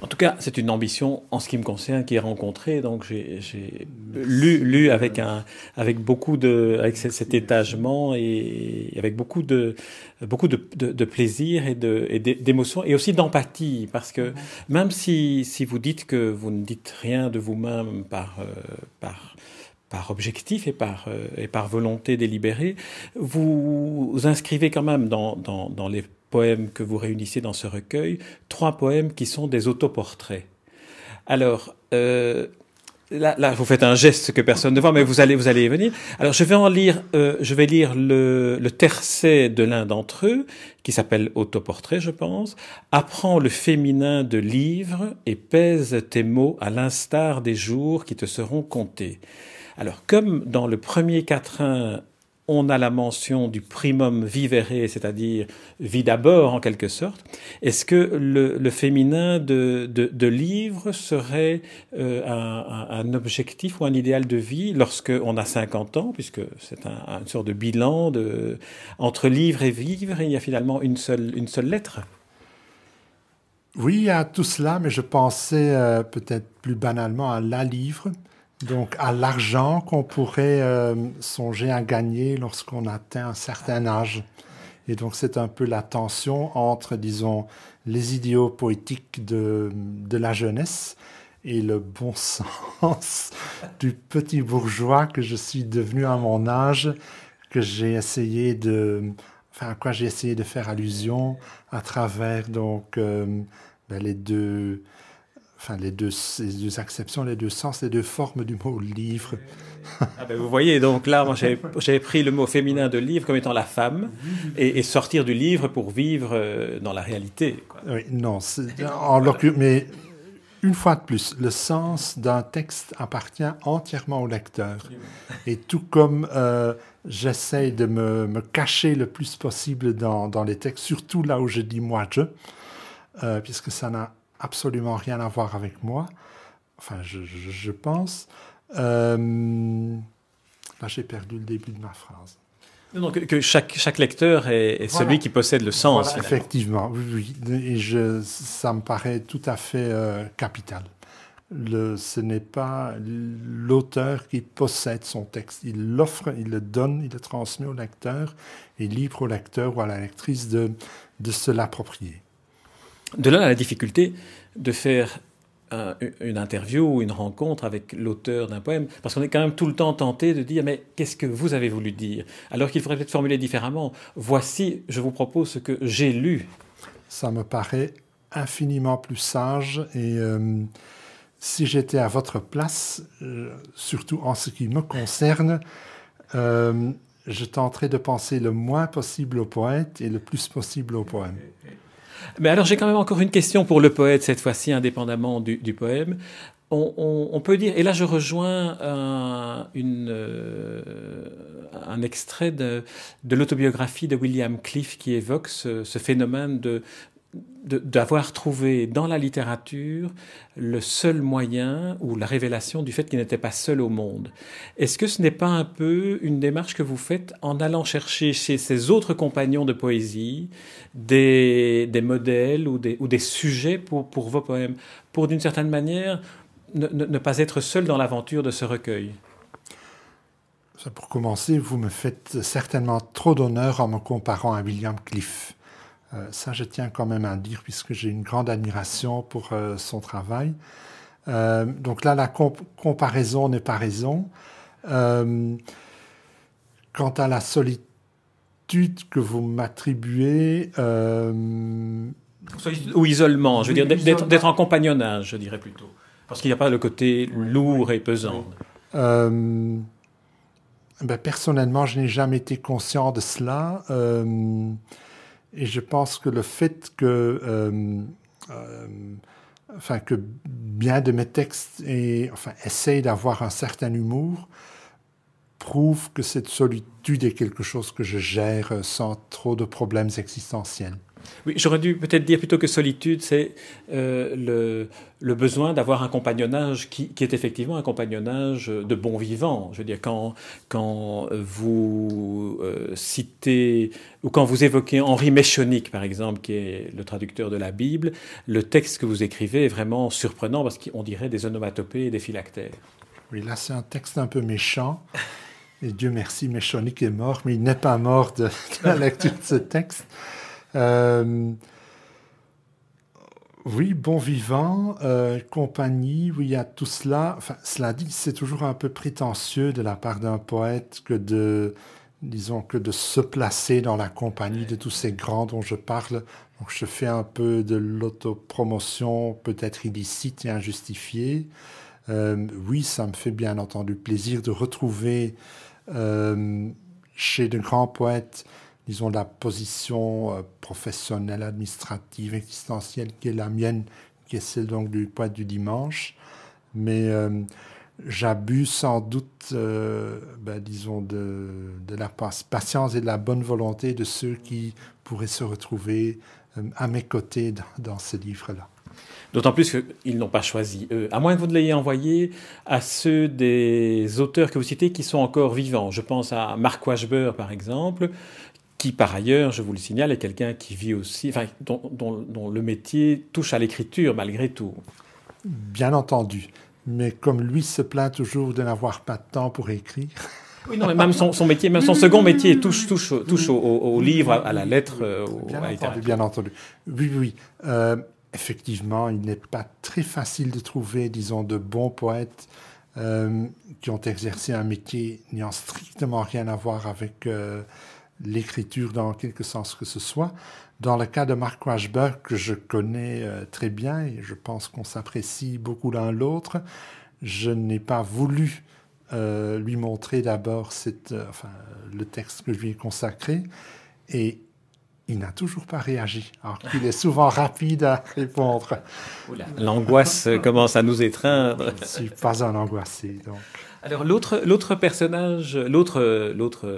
En tout cas, c'est une ambition en ce qui me concerne qui est rencontrée. Donc, j'ai lu, lu avec un, avec beaucoup de, avec cet étagement et avec beaucoup de, beaucoup de, de, plaisir et de, et d'émotion et aussi d'empathie, parce que même si, si vous dites que vous ne dites rien de vous-même par, euh, par par objectif et par, euh, et par volonté délibérée, vous, inscrivez quand même dans, dans, dans les poèmes que vous réunissez dans ce recueil, trois poèmes qui sont des autoportraits. Alors, euh, là, là, vous faites un geste que personne ne voit, mais vous allez, vous allez y venir. Alors, je vais en lire, euh, je vais lire le, le tercet de l'un d'entre eux, qui s'appelle Autoportrait, je pense. Apprends le féminin de livre et pèse tes mots à l'instar des jours qui te seront comptés. Alors, comme dans le premier quatrain on a la mention du primum vivere, c'est-à-dire vie d'abord en quelque sorte. Est-ce que le, féminin de, livre serait euh, un, objectif ou un idéal de vie lorsqu'on a 50 ans, puisque c'est un, une sorte de bilan entre livre et vivre, il y a finalement une seule, lettre? Oui, a tout cela, mais je pensais euh, peut-être plus banalement à la livre donc à l'argent qu'on pourrait euh, songer à gagner lorsqu'on atteint un certain âge. Et donc c'est un peu la tension entre, disons, les idéaux poétiques de, de la jeunesse et le bon sens du petit bourgeois que je suis devenu à mon âge, que j'ai essayé de, enfin à quoi j'ai essayé de faire allusion à travers donc euh, ben, les deux enfin les deux, les deux acceptions, les deux sens, les deux formes du mot livre. Ah ben vous voyez, donc là, moi j'avais pris le mot féminin de livre comme étant la femme et, sortir du livre pour vivre euh, dans la réalité. Oui, non, en mais une fois de plus, le sens d'un texte appartient entièrement au lecteur. Et tout comme euh, j'essaye de me, me, cacher le plus possible dans, dans, les textes, surtout là où je dis moi je, euh, puisque ça n'a absolument rien à voir avec moi. Enfin, je, pense. Euh, là, j'ai perdu le début de ma phrase. Donc, que chaque, chaque lecteur est, celui qui possède le sens. effectivement, oui, oui. Et je, ça me paraît tout à fait euh, capital. Le, ce n'est pas l'auteur qui possède son texte. Il l'offre, il le donne, il le transmet au lecteur et libre au lecteur ou à la lectrice de, de se l'approprier. De là la difficulté de faire une interview ou une rencontre avec l'auteur d'un poème, parce qu'on est quand même tout le temps tenté de dire mais qu'est-ce que vous avez voulu dire? Alors qu'il faudrait peut-être formuler différemment. Voici, je vous propose ce que j'ai lu. Ça me paraît infiniment plus sage et euh, si j'étais à votre place, euh, surtout en ce qui me concerne, euh, je tenterais de penser le moins possible au poète et le plus possible au poème. Mais alors j'ai quand même encore une question pour le poète, cette fois-ci indépendamment du, poème. On, peut dire, et là je rejoins un, euh, extrait de, l'autobiographie de William Cliff qui évoque ce phénomène de, d'avoir trouvé dans la littérature le seul moyen ou la révélation du fait qu'il n'était pas seul au monde. Est-ce que ce n'est pas un peu une démarche que vous faites en allant chercher chez ses autres compagnons de poésie des, des modèles ou des, ou des sujets pour, pour vos poèmes, pour d'une certaine manière ne, ne, pas être seul dans l'aventure de ce recueil? Pour commencer, vous me faites certainement trop d'honneur en me comparant à William Cliff. Euh, ça, je tiens quand même à dire, puisque j'ai une grande admiration pour euh, son travail. Euh, donc là, la comparaison n'est pas raison. quant à la solitude que vous m'attribuez... Ou isolement, je veux dire, d'être en compagnonnage, je dirais plutôt. Parce qu'il n'y a pas le côté lourd et pesant. Ben, personnellement, je n'ai jamais été conscient de cela. Et je pense que le fait que, euh, euh, enfin, que bien de mes textes essayent d'avoir un certain humour prouve que cette solitude est quelque chose que je gère sans trop de problèmes existentiels. Oui, j'aurais dû peut-être dire plutôt que solitude, c'est euh, le, besoin d'avoir un compagnonnage qui, est effectivement un compagnonnage de bon vivant. Je veux dire, quand, quand vous euh, citez ou quand vous évoquez Henri Méchonic, par exemple, qui est le traducteur de la Bible, le texte que vous écrivez est vraiment surprenant parce qu'on dirait des onomatopées et des phylactères. Oui, là, c'est un texte un peu méchant. Et Dieu merci, Méchonic est mort, mais il n'est pas mort de la lecture de ce texte. Euh, oui, bon vivant, euh, compagnie, oui, il y a tout cela. Enfin, cela dit, c'est toujours un peu prétentieux de la part d'un poète que de, disons, que de se placer dans la compagnie de tous ces grands dont je parle. Donc, je fais un peu de l'autopromotion, peut-être illicite et injustifiée. Euh, oui, ça me fait bien entendu plaisir de retrouver chez de grands poètes disons, la position euh, professionnelle, administrative, existentielle qui est la mienne, qui est celle donc du poète du dimanche. Mais euh, j'abuse sans doute, euh, ben, disons, de, la patience et de la bonne volonté de ceux qui pourraient se retrouver à mes côtés dans, dans ce livre-là. D'autant plus qu'ils n'ont pas choisi eux, à moins que vous ne l'ayez envoyé à ceux des auteurs que vous citez qui sont encore vivants. Je pense à Mark Washburn, par exemple, qui par ailleurs, je vous le signale, est quelqu'un qui vit aussi, enfin, dont, dont, dont le métier touche à l'écriture malgré tout. Bien entendu. Mais comme lui se plaint toujours de n'avoir pas de temps pour écrire. Oui, non, mais même son, son métier, même son second métier touche, touche, touche au, au, au livre, à, la lettre, euh, bien à la entendu, bien entendu. Oui, oui. Euh, effectivement, il n'est pas très facile de trouver, disons, de bons poètes euh, qui ont exercé un métier n'ayant strictement rien à voir avec euh, l'écriture dans quelque sens que ce soit. Dans le cas de Mark Washburn, que je connais euh, très bien et je pense qu'on s'apprécie beaucoup l'un l'autre, je n'ai pas voulu euh, lui montrer d'abord euh, enfin, le texte que je lui ai consacré et il n'a toujours pas réagi, alors qu'il est souvent rapide à répondre. L'angoisse commence à nous étreindre. Je ne suis pas un angoissé, donc. Alors l'autre personnage, l'autre l'autre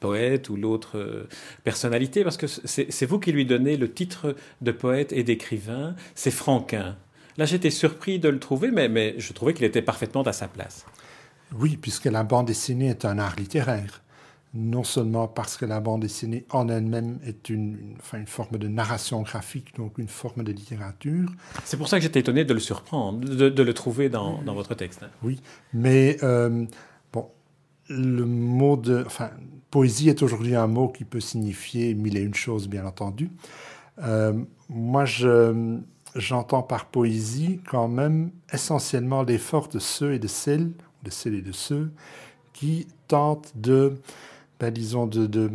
poète ou l'autre personnalité, parce que c'est vous qui lui donnez le titre de poète et d'écrivain, c'est Franquin. Là j'étais surpris de le trouver, mais je trouvais qu'il était parfaitement à sa place. Oui, puisque la bande dessinée est un art littéraire non seulement parce que la bande dessinée en elle-même est une, une, enfin, une, forme de narration graphique, donc une forme de littérature. C'est pour ça que j'étais étonné de le surprendre, de, de le trouver dans, dans, votre texte. Oui, mais euh, bon, le mot de... Enfin, poésie est aujourd'hui un mot qui peut signifier mille et une choses, bien entendu. Euh, moi, je, j'entends par poésie quand même essentiellement l'effort de ceux et de celles, de celles et de ceux, qui tentent de ben, disons, de,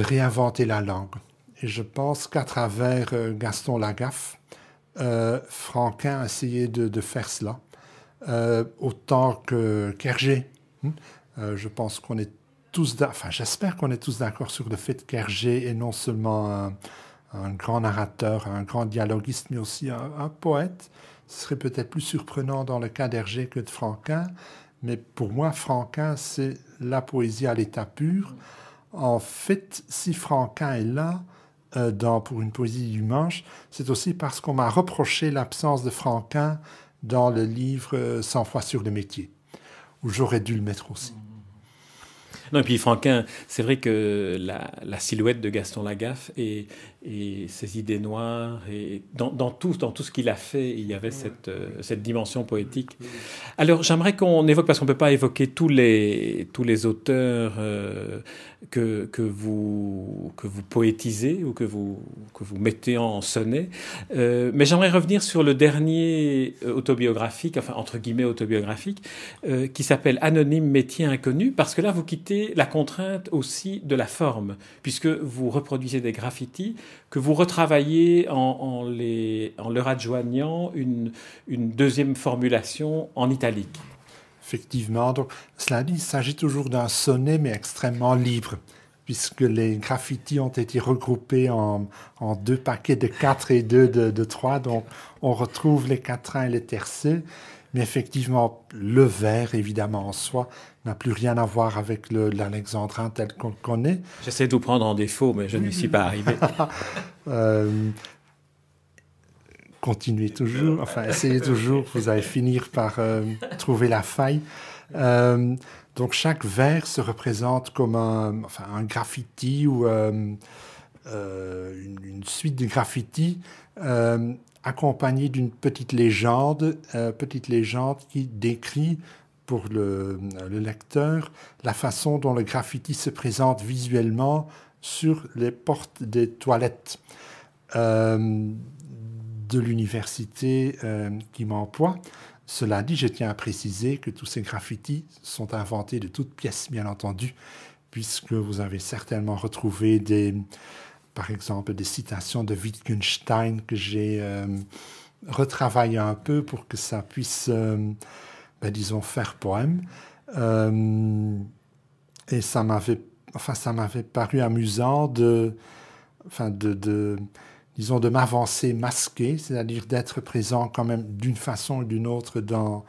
réinventer la langue. Et je pense qu'à travers euh, Gaston Lagaffe, euh, Franquin a essayé de, faire cela, euh, autant que Kergé. Hein? Je pense qu'on est tous, enfin j'espère qu'on est tous d'accord sur le fait que Kergé est non seulement un, un, grand narrateur, un grand dialoguiste, mais aussi un, un poète. Ce serait peut-être plus surprenant dans le cas d'Hergé que de Franquin, mais pour moi, Franquin, c'est la poésie à l'état pur. En fait, si Franquin est là, euh, dans, pour une poésie du manche, c'est aussi parce qu'on m'a reproché l'absence de Franquin dans le livre 100 fois sur le métier, où j'aurais dû le mettre aussi. Non, et puis Franquin, c'est vrai que la, la, silhouette de Gaston Lagaffe et, et ses idées noires, et dans, dans, tout, dans tout ce qu'il a fait, il y avait cette, euh, cette dimension poétique. Alors j'aimerais qu'on évoque, parce qu'on ne peut pas évoquer tous les, tous les auteurs euh, que, que, vous, que vous poétisez ou que vous, que vous mettez en sonnet, euh, mais j'aimerais revenir sur le dernier autobiographique, enfin entre guillemets autobiographique, euh, qui s'appelle Anonyme métier inconnu, parce que là vous quittez la contrainte aussi de la forme, puisque vous reproduisez des graffitis que vous retravaillez en, les, en leur adjoignant une, une deuxième formulation en italique. Effectivement, donc cela dit, il s'agit toujours d'un sonnet, mais extrêmement libre, puisque les graffitis ont été regroupés en, en deux paquets de 4 et deux de, de 3, donc on retrouve les quatrains et les tercets, Mais effectivement, le vers, évidemment, en soi, n'a plus rien à voir avec l'alexandrin tel qu'on le connaît. J'essaie de vous prendre en défaut, mais je n'y suis pas arrivé. euh, continuez toujours, enfin, essayez toujours, vous allez finir par euh, trouver la faille. Euh, donc, chaque vers se représente comme un, enfin, un graffiti ou une, une, suite de graffitis accompagné d'une petite légende, euh, petite légende qui décrit pour le, le, lecteur la façon dont le graffiti se présente visuellement sur les portes des toilettes euh, de l'université euh, qui m'emploie. Cela dit, je tiens à préciser que tous ces graffitis sont inventés de toutes pièces, bien entendu, puisque vous avez certainement retrouvé des, par exemple des citations de Wittgenstein que j'ai euh, retravaillé un peu pour que ça puisse, euh, ben, disons, faire poème. Euh, et ça m'avait, enfin, ça m'avait paru amusant de, enfin, de, de disons, de m'avancer masqué, c'est-à-dire d'être présent quand même d'une façon ou d'une autre dans,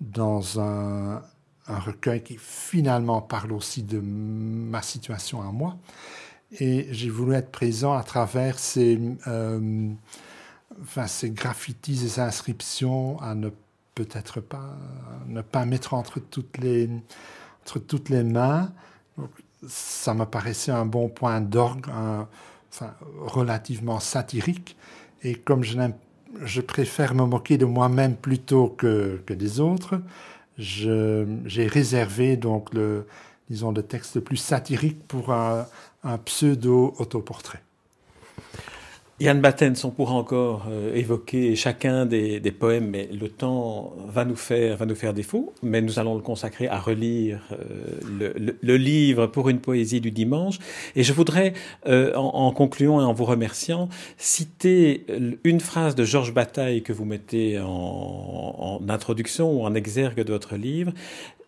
dans un, un recueil qui finalement parle aussi de ma situation à moi. Et j'ai voulu être présent à travers ces, euh, enfin, ces graffitis, ces inscriptions, à ne peut-être pas, ne pas mettre entre toutes les, entre toutes les mains. Donc, ça me paraissait un bon point d'orgue, enfin, relativement satirique. Et comme je, préfère me moquer de moi-même plutôt que, que des autres, j'ai réservé donc le, disons, le texte le plus satirique pour un, pseudo-autoportrait. Yann Battens, on pourra encore euh, évoquer chacun des, poèmes, mais le temps va nous faire va nous faire défaut. Mais nous allons le consacrer à relire euh, le, livre pour une poésie du dimanche. Et je voudrais, euh, en, concluant et en vous remerciant, citer une phrase de Georges Bataille que vous mettez en introduction ou en exergue de votre livre.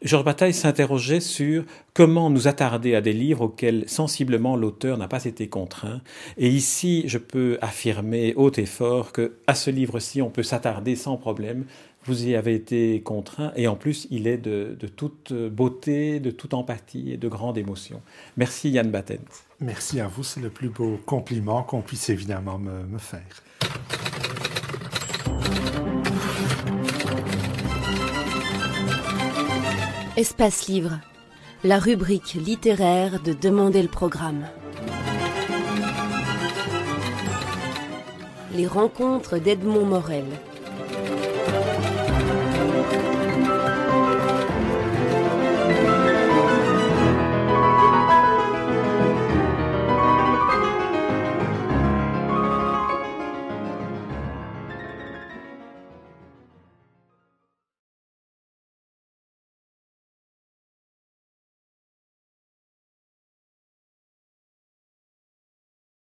Georges Bataille s'interrogeait sur comment nous attarder à des livres auxquels sensiblement l'auteur n'a pas été contraint. Et ici, je peux affirmer haut et fort que à ce livre-ci, on peut s'attarder sans problème. Vous y avez été contraint et en plus, il est de, de, toute beauté, de toute empathie et de grande émotion. Merci Yann Batten. Merci à vous, c'est le plus beau compliment qu'on puisse évidemment me, me faire. Espace Livre, la rubrique littéraire de Demander le programme. Les rencontres d'Edmond Morel.